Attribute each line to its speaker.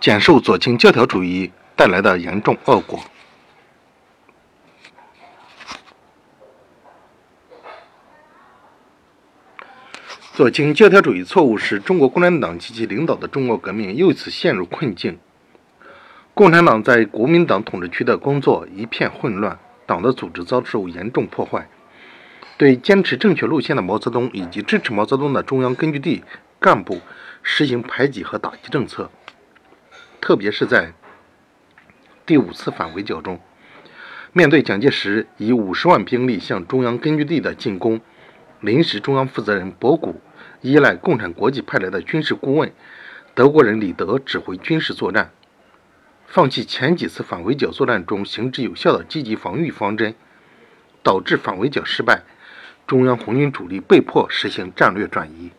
Speaker 1: 简述左倾教条主义带来的严重恶果。左倾教条主义错误使中国共产党及其领导的中国革命又一次陷入困境。共产党在国民党统治区的工作一片混乱，党的组织遭受严重破坏，对坚持正确路线的毛泽东以及支持毛泽东的中央根据地干部实行排挤和打击政策，特别是在第五次反围剿中，面对蒋介石以五十万兵力向中央根据地的进攻。临时中央负责人博古依赖共产国际派来的军事顾问德国人李德指挥军事作战，放弃前几次反围剿作战中行之有效的积极防御方针，导致反围剿失败，中央红军主力被迫实行战略转移。